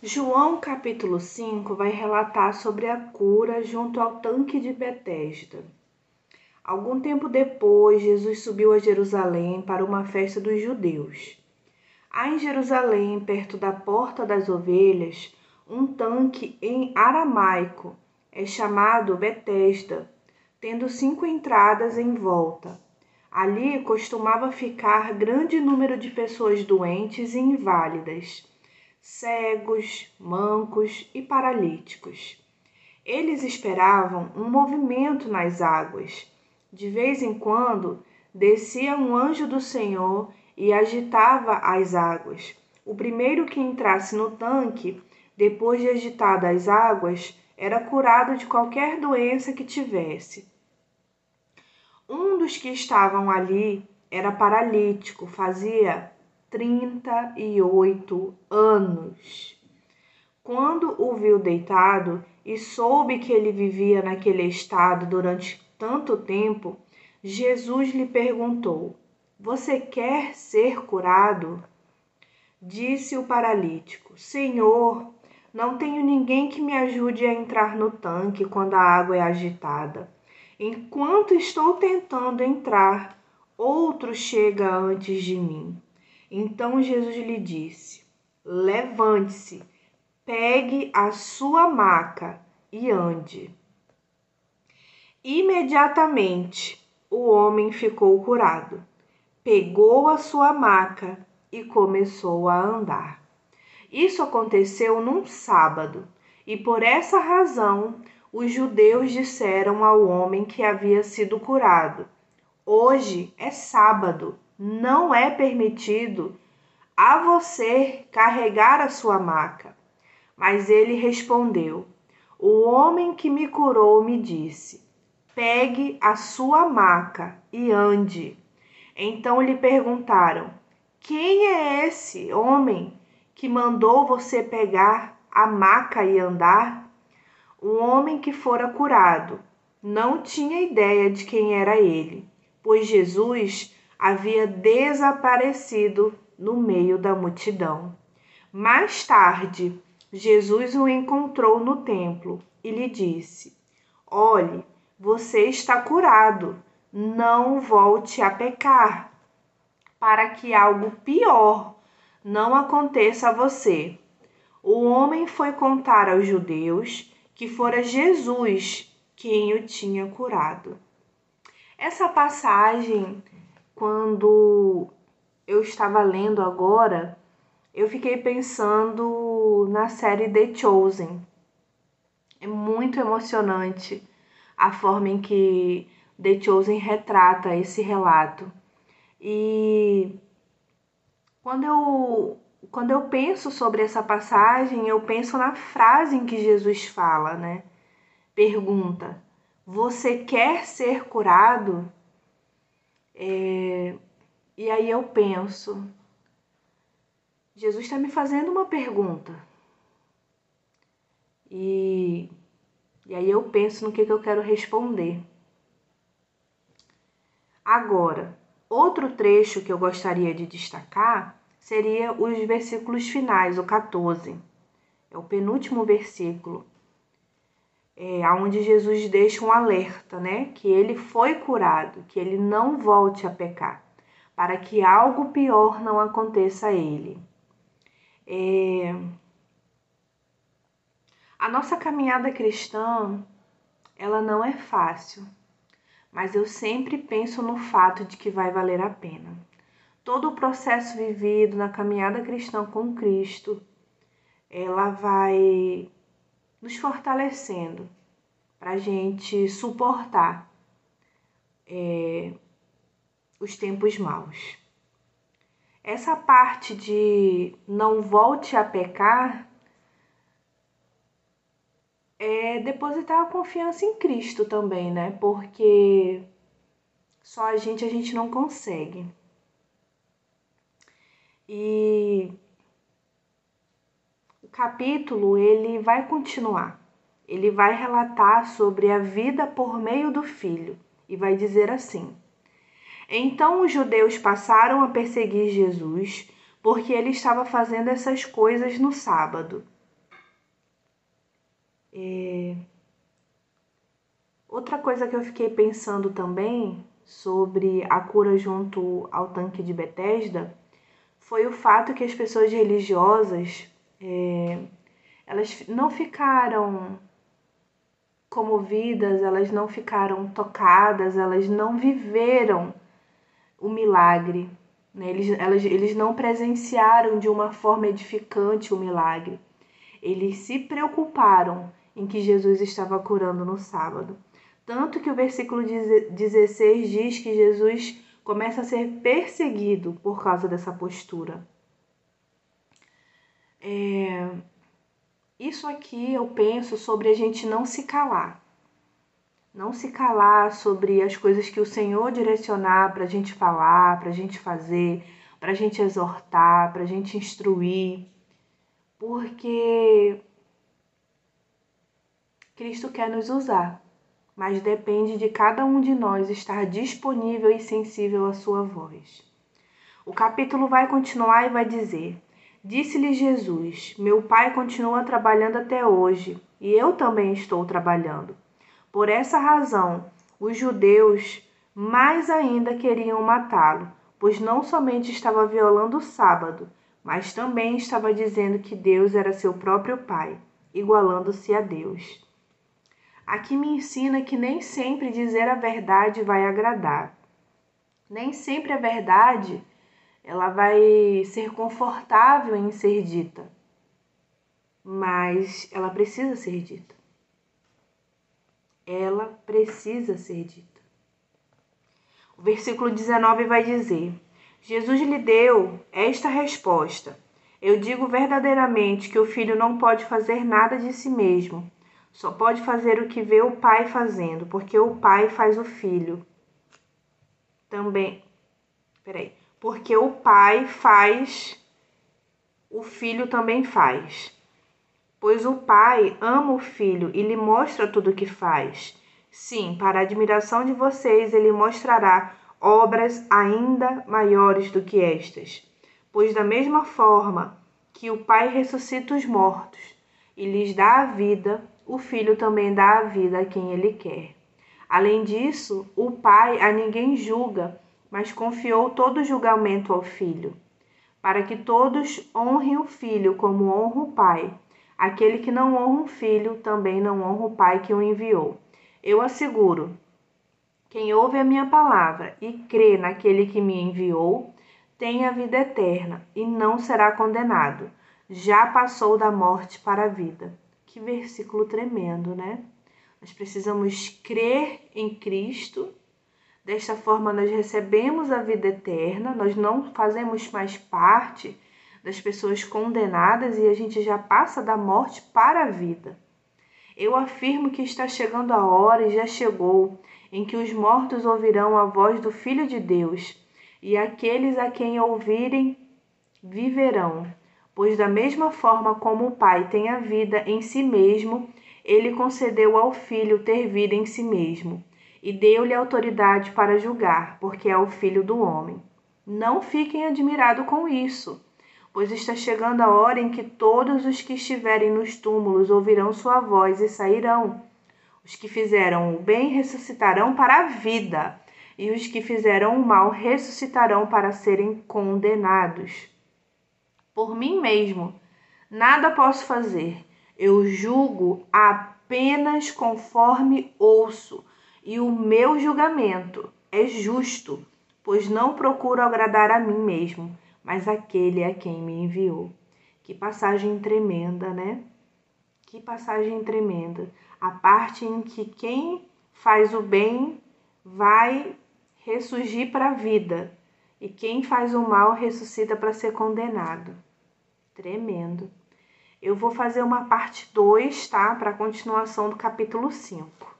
João capítulo 5 vai relatar sobre a cura junto ao tanque de Betesda. Algum tempo depois, Jesus subiu a Jerusalém para uma festa dos judeus. Há em Jerusalém, perto da porta das ovelhas, um tanque em aramaico, é chamado Betesda, tendo cinco entradas em volta. Ali costumava ficar grande número de pessoas doentes e inválidas cegos, mancos e paralíticos. Eles esperavam um movimento nas águas. De vez em quando, descia um anjo do Senhor e agitava as águas. O primeiro que entrasse no tanque, depois de agitadas as águas, era curado de qualquer doença que tivesse. Um dos que estavam ali era paralítico, fazia 38 anos. Quando o viu deitado e soube que ele vivia naquele estado durante tanto tempo, Jesus lhe perguntou: Você quer ser curado? Disse o paralítico: Senhor, não tenho ninguém que me ajude a entrar no tanque quando a água é agitada. Enquanto estou tentando entrar, outro chega antes de mim. Então Jesus lhe disse: Levante-se, pegue a sua maca e ande. Imediatamente o homem ficou curado, pegou a sua maca e começou a andar. Isso aconteceu num sábado, e por essa razão os judeus disseram ao homem que havia sido curado: Hoje é sábado não é permitido a você carregar a sua maca. Mas ele respondeu: O homem que me curou me disse: Pegue a sua maca e ande. Então lhe perguntaram: Quem é esse homem que mandou você pegar a maca e andar? O homem que fora curado não tinha ideia de quem era ele, pois Jesus havia desaparecido no meio da multidão. Mais tarde, Jesus o encontrou no templo e lhe disse: Olhe, você está curado, não volte a pecar, para que algo pior não aconteça a você. O homem foi contar aos judeus que fora Jesus quem o tinha curado. Essa passagem quando eu estava lendo agora, eu fiquei pensando na série The Chosen. É muito emocionante a forma em que The Chosen retrata esse relato. E quando eu, quando eu penso sobre essa passagem, eu penso na frase em que Jesus fala, né? Pergunta: Você quer ser curado? É, e aí eu penso, Jesus está me fazendo uma pergunta. E, e aí eu penso no que, que eu quero responder. Agora, outro trecho que eu gostaria de destacar seria os versículos finais, o 14. É o penúltimo versículo é, onde Jesus deixa um alerta, né? Que ele foi curado, que ele não volte a pecar, para que algo pior não aconteça a ele. É... A nossa caminhada cristã, ela não é fácil, mas eu sempre penso no fato de que vai valer a pena. Todo o processo vivido na caminhada cristã com Cristo, ela vai nos fortalecendo para a gente suportar é, os tempos maus. Essa parte de não volte a pecar é depositar a confiança em Cristo também, né? Porque só a gente a gente não consegue. E o capítulo ele vai continuar. Ele vai relatar sobre a vida por meio do filho e vai dizer assim: Então os judeus passaram a perseguir Jesus porque ele estava fazendo essas coisas no sábado. É... Outra coisa que eu fiquei pensando também sobre a cura junto ao tanque de Betesda foi o fato que as pessoas religiosas é, elas não ficaram comovidas, elas não ficaram tocadas, elas não viveram o milagre. Né? Eles, elas, eles não presenciaram de uma forma edificante o milagre. Eles se preocuparam em que Jesus estava curando no sábado. Tanto que o versículo 16 diz que Jesus começa a ser perseguido por causa dessa postura. É, isso aqui eu penso sobre a gente não se calar. Não se calar sobre as coisas que o Senhor direcionar para a gente falar, para a gente fazer, para a gente exortar, para a gente instruir. Porque Cristo quer nos usar, mas depende de cada um de nós estar disponível e sensível à sua voz. O capítulo vai continuar e vai dizer: Disse-lhe Jesus: Meu pai continua trabalhando até hoje, e eu também estou trabalhando. Por essa razão, os judeus mais ainda queriam matá-lo, pois não somente estava violando o sábado, mas também estava dizendo que Deus era seu próprio pai, igualando-se a Deus. Aqui me ensina que nem sempre dizer a verdade vai agradar. Nem sempre a verdade ela vai ser confortável em ser dita, mas ela precisa ser dita. Ela precisa ser dita. O versículo 19 vai dizer: Jesus lhe deu esta resposta: Eu digo verdadeiramente que o filho não pode fazer nada de si mesmo, só pode fazer o que vê o pai fazendo, porque o pai faz o filho. Também. Peraí porque o pai faz, o filho também faz. Pois o pai ama o filho e lhe mostra tudo o que faz. Sim, para a admiração de vocês, ele mostrará obras ainda maiores do que estas. Pois, da mesma forma que o pai ressuscita os mortos e lhes dá a vida, o filho também dá a vida a quem ele quer. Além disso, o pai a ninguém julga mas confiou todo o julgamento ao filho, para que todos honrem o filho como honra o pai. Aquele que não honra o filho também não honra o pai que o enviou. Eu asseguro: quem ouve a minha palavra e crê naquele que me enviou, tem a vida eterna e não será condenado. Já passou da morte para a vida. Que versículo tremendo, né? Nós precisamos crer em Cristo Desta forma, nós recebemos a vida eterna, nós não fazemos mais parte das pessoas condenadas e a gente já passa da morte para a vida. Eu afirmo que está chegando a hora e já chegou em que os mortos ouvirão a voz do Filho de Deus, e aqueles a quem ouvirem viverão. Pois, da mesma forma como o Pai tem a vida em si mesmo, ele concedeu ao Filho ter vida em si mesmo e deu-lhe autoridade para julgar, porque é o filho do homem. Não fiquem admirados com isso, pois está chegando a hora em que todos os que estiverem nos túmulos ouvirão sua voz e sairão. Os que fizeram o bem ressuscitarão para a vida, e os que fizeram o mal ressuscitarão para serem condenados. Por mim mesmo, nada posso fazer. Eu julgo apenas conforme ouço e o meu julgamento é justo, pois não procuro agradar a mim mesmo, mas aquele a quem me enviou. Que passagem tremenda, né? Que passagem tremenda. A parte em que quem faz o bem vai ressurgir para a vida e quem faz o mal ressuscita para ser condenado. Tremendo. Eu vou fazer uma parte 2, tá? Para a continuação do capítulo 5.